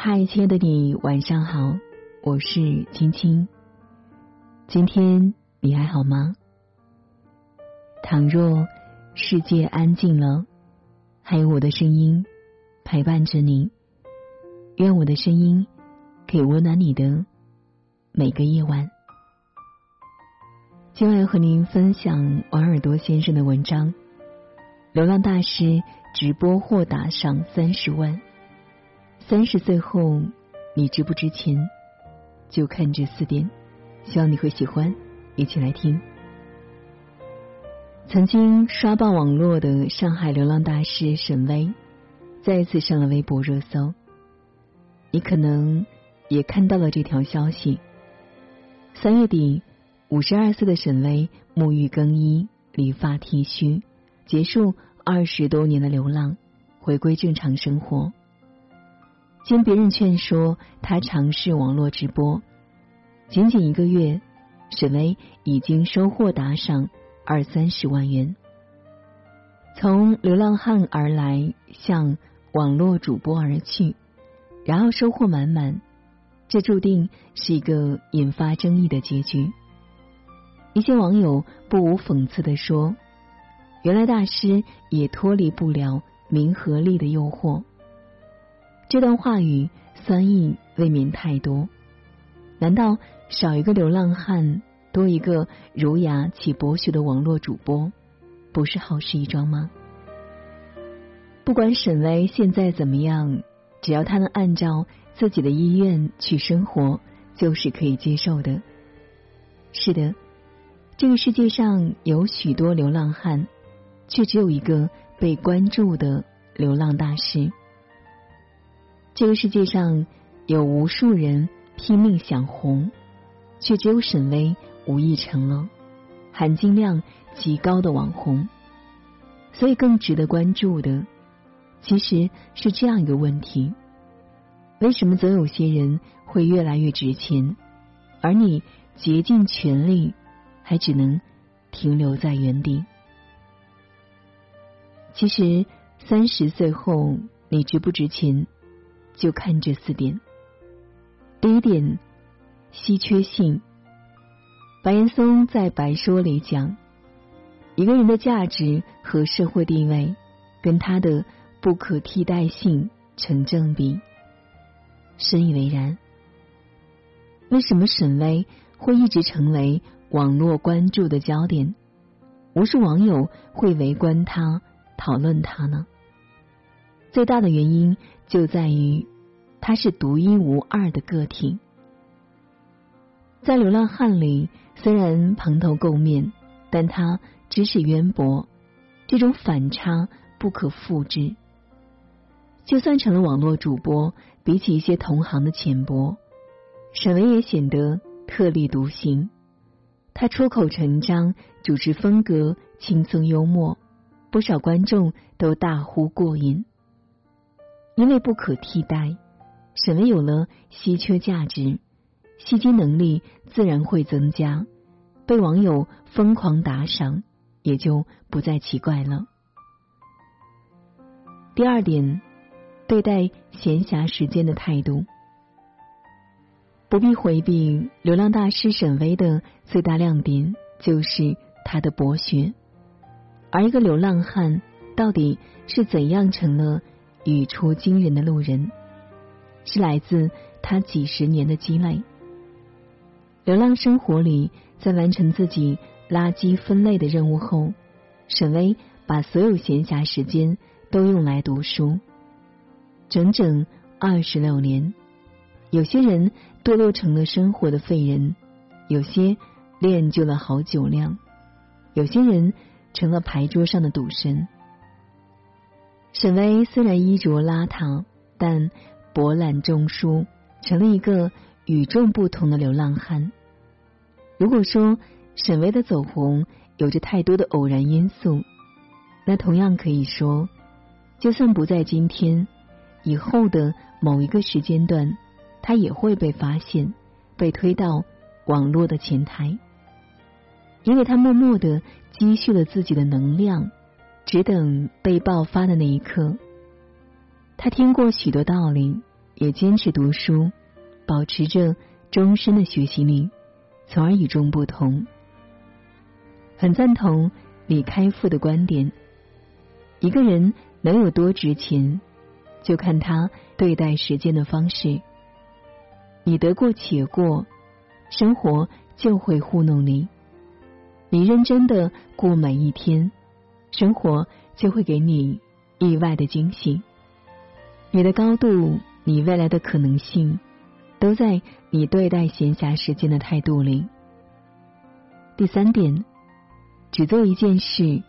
嗨，亲爱的你，晚上好，我是青青。今天你还好吗？倘若世界安静了，还有我的声音陪伴着你，愿我的声音可以温暖你的每个夜晚。今晚和您分享王尔多先生的文章《流浪大师直播或打赏三十万》。三十岁后，你值不值钱？就看这四点。希望你会喜欢，一起来听。曾经刷爆网络的上海流浪大师沈巍，再次上了微博热搜。你可能也看到了这条消息：三月底，五十二岁的沈巍沐浴更衣、理发剃须，结束二十多年的流浪，回归正常生活。经别人劝说，他尝试网络直播，仅仅一个月，沈巍已经收获打赏二三十万元。从流浪汉而来，向网络主播而去，然后收获满满，这注定是一个引发争议的结局。一些网友不无讽刺的说：“原来大师也脱离不了名和利的诱惑。”这段话语酸意未免太多，难道少一个流浪汉，多一个儒雅且博学的网络主播，不是好事一桩吗？不管沈巍现在怎么样，只要他能按照自己的意愿去生活，就是可以接受的。是的，这个世界上有许多流浪汉，却只有一个被关注的流浪大师。这个世界上有无数人拼命想红，却只有沈巍无意成了含金量极高的网红。所以，更值得关注的其实是这样一个问题：为什么总有些人会越来越值钱，而你竭尽全力还只能停留在原地？其实，三十岁后你值不值钱？就看这四点。第一点，稀缺性。白岩松在《白说》里讲，一个人的价值和社会地位跟他的不可替代性成正比。深以为然。为什么沈巍会一直成为网络关注的焦点？无数网友会围观他、讨论他呢？最大的原因就在于，他是独一无二的个体。在流浪汉里，虽然蓬头垢面，但他知识渊博，这种反差不可复制。就算成了网络主播，比起一些同行的浅薄，沈巍也显得特立独行。他出口成章，主持风格轻松幽默，不少观众都大呼过瘾。因为不可替代，沈巍有了稀缺价值，吸金能力自然会增加，被网友疯狂打赏，也就不再奇怪了。第二点，对待闲暇时间的态度，不必回避。流浪大师沈巍的最大亮点就是他的博学，而一个流浪汉到底是怎样成了？语出惊人的路人，是来自他几十年的积累。流浪生活里，在完成自己垃圾分类的任务后，沈巍把所有闲暇时间都用来读书，整整二十六年。有些人堕落成了生活的废人，有些练就了好酒量，有些人成了牌桌上的赌神。沈巍虽然衣着邋遢，但博览众书，成了一个与众不同的流浪汉。如果说沈巍的走红有着太多的偶然因素，那同样可以说，就算不在今天，以后的某一个时间段，他也会被发现，被推到网络的前台，因为他默默的积蓄了自己的能量。只等被爆发的那一刻，他听过许多道理，也坚持读书，保持着终身的学习力，从而与众不同。很赞同李开复的观点：一个人能有多值钱，就看他对待时间的方式。你得过且过，生活就会糊弄你；你认真的过每一天，生活就会给你意外的惊喜。你的高度，你未来的可能性，都在你对待闲暇时间的态度里。第三点，只做一件事，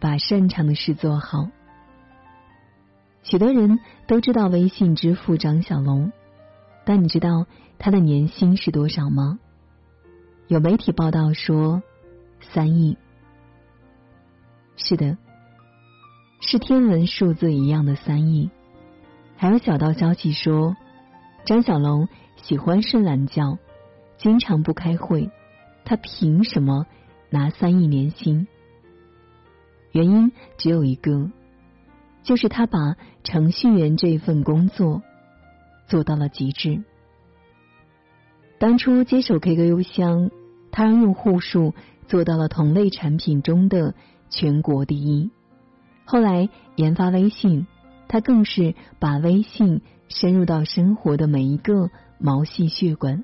把擅长的事做好。许多人都知道微信支付张小龙。但你知道他的年薪是多少吗？有媒体报道说三亿。是的，是天文数字一样的三亿。还有小道消息说，张小龙喜欢睡懒觉，经常不开会，他凭什么拿三亿年薪？原因只有一个，就是他把程序员这份工作。做到了极致。当初接手 QQ 邮箱，他让用户数做到了同类产品中的全国第一。后来研发微信，他更是把微信深入到生活的每一个毛细血管。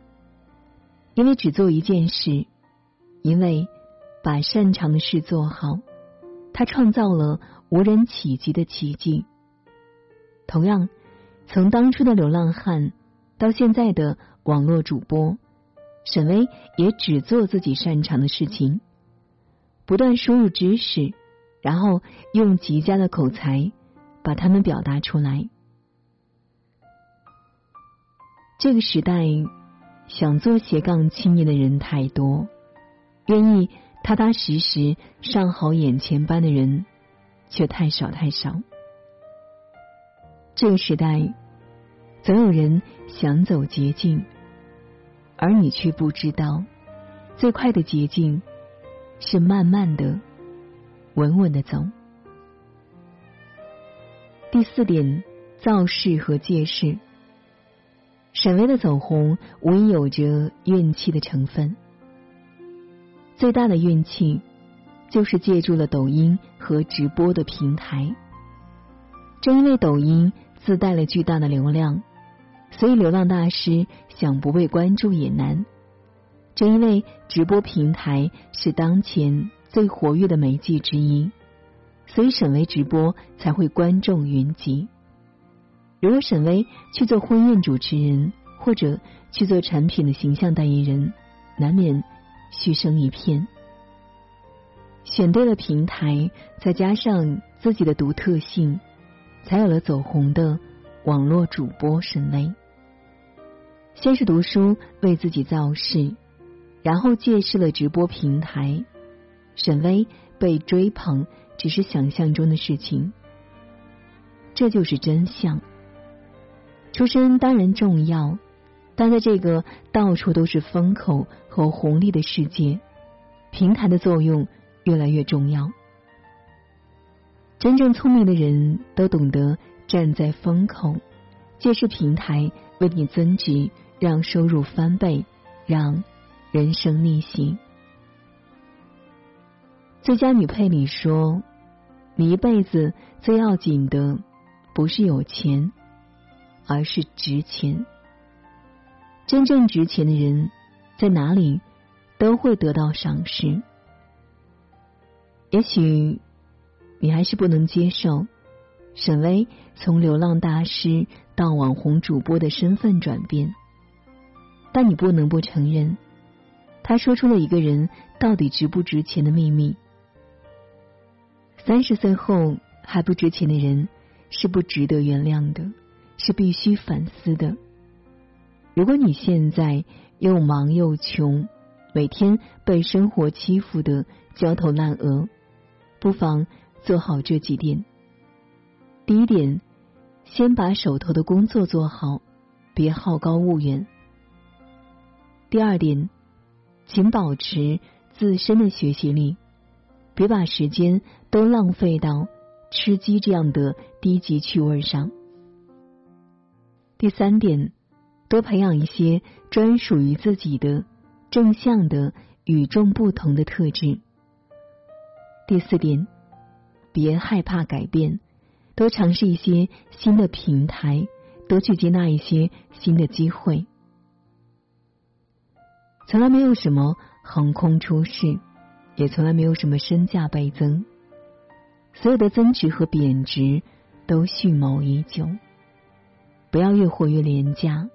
因为只做一件事，因为把擅长的事做好，他创造了无人企及的奇迹。同样。从当初的流浪汉到现在的网络主播，沈巍也只做自己擅长的事情，不断输入知识，然后用极佳的口才把他们表达出来。这个时代，想做斜杠青年的人太多，愿意踏踏实实上好眼前班的人却太少太少。这个时代，总有人想走捷径，而你却不知道，最快的捷径是慢慢的、稳稳的走。第四点，造势和借势。沈巍的走红无疑有着运气的成分，最大的运气就是借助了抖音和直播的平台，正因为抖音。自带了巨大的流量，所以流浪大师想不被关注也难。正因为直播平台是当前最活跃的媒介之一，所以沈巍直播才会观众云集。如果沈巍去做婚宴主持人，或者去做产品的形象代言人，难免嘘声一片。选对了平台，再加上自己的独特性。才有了走红的网络主播沈巍。先是读书为自己造势，然后借势了直播平台。沈巍被追捧只是想象中的事情，这就是真相。出身当然重要，但在这个到处都是风口和红利的世界，平台的作用越来越重要。真正聪明的人都懂得站在风口，借势平台为你增值，让收入翻倍，让人生逆袭。最佳女配里说：“你一辈子最要紧的不是有钱，而是值钱。真正值钱的人在哪里都会得到赏识。也许。”你还是不能接受沈巍从流浪大师到网红主播的身份转变，但你不能不承认，他说出了一个人到底值不值钱的秘密。三十岁后还不值钱的人是不值得原谅的，是必须反思的。如果你现在又忙又穷，每天被生活欺负的焦头烂额，不妨。做好这几点。第一点，先把手头的工作做好，别好高骛远。第二点，请保持自身的学习力，别把时间都浪费到吃鸡这样的低级趣味上。第三点，多培养一些专属于自己的正向的、与众不同的特质。第四点，别害怕改变，多尝试一些新的平台，多去接纳一些新的机会。从来没有什么横空出世，也从来没有什么身价倍增。所有的增值和贬值都蓄谋已久。不要越活越廉价，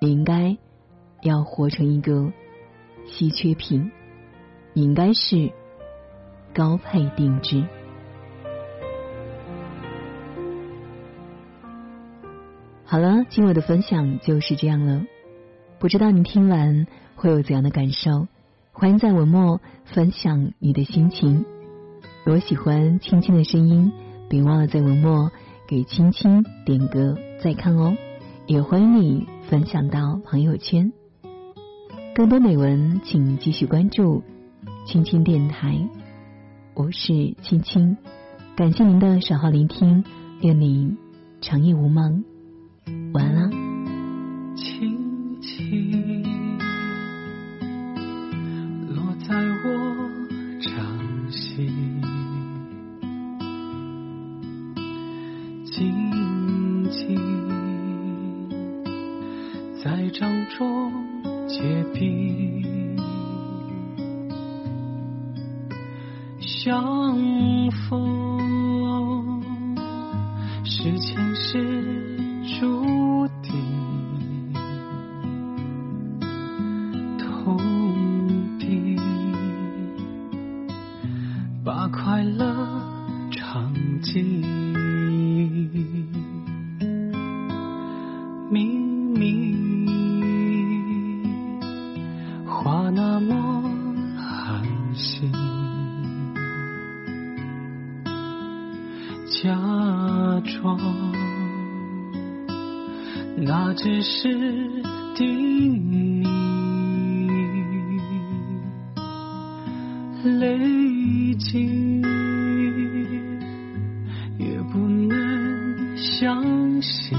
你应该要活成一个稀缺品，你应该是高配定制。好了，今晚的分享就是这样了。不知道你听完会有怎样的感受？欢迎在文末分享你的心情。如果喜欢青青的声音，别忘了在文末给青青点个再看哦。也欢迎你分享到朋友圈。更多美文，请继续关注青青电台。我是青青，感谢您的守候聆听，愿您长夜无梦。晚安啦那只是叮咛，泪尽也不能相信，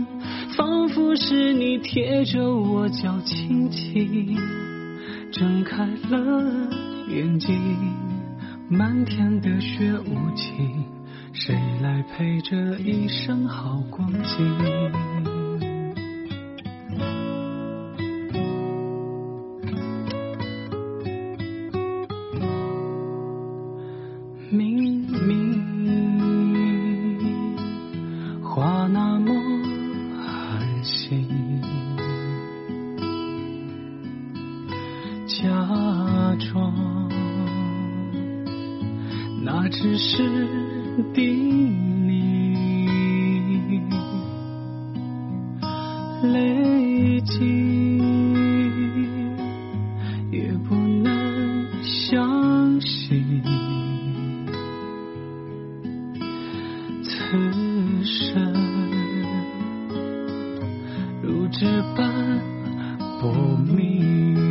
仿佛是你贴着我脚轻轻。睁开了眼睛，漫天的雪无情，谁来陪这一生好光景？假装，那只是叮咛，泪尽也不能相信，此生如纸般薄命。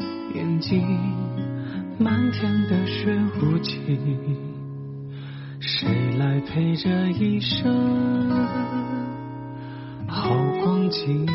睛，漫天的雪无情。谁来陪这一生好光景？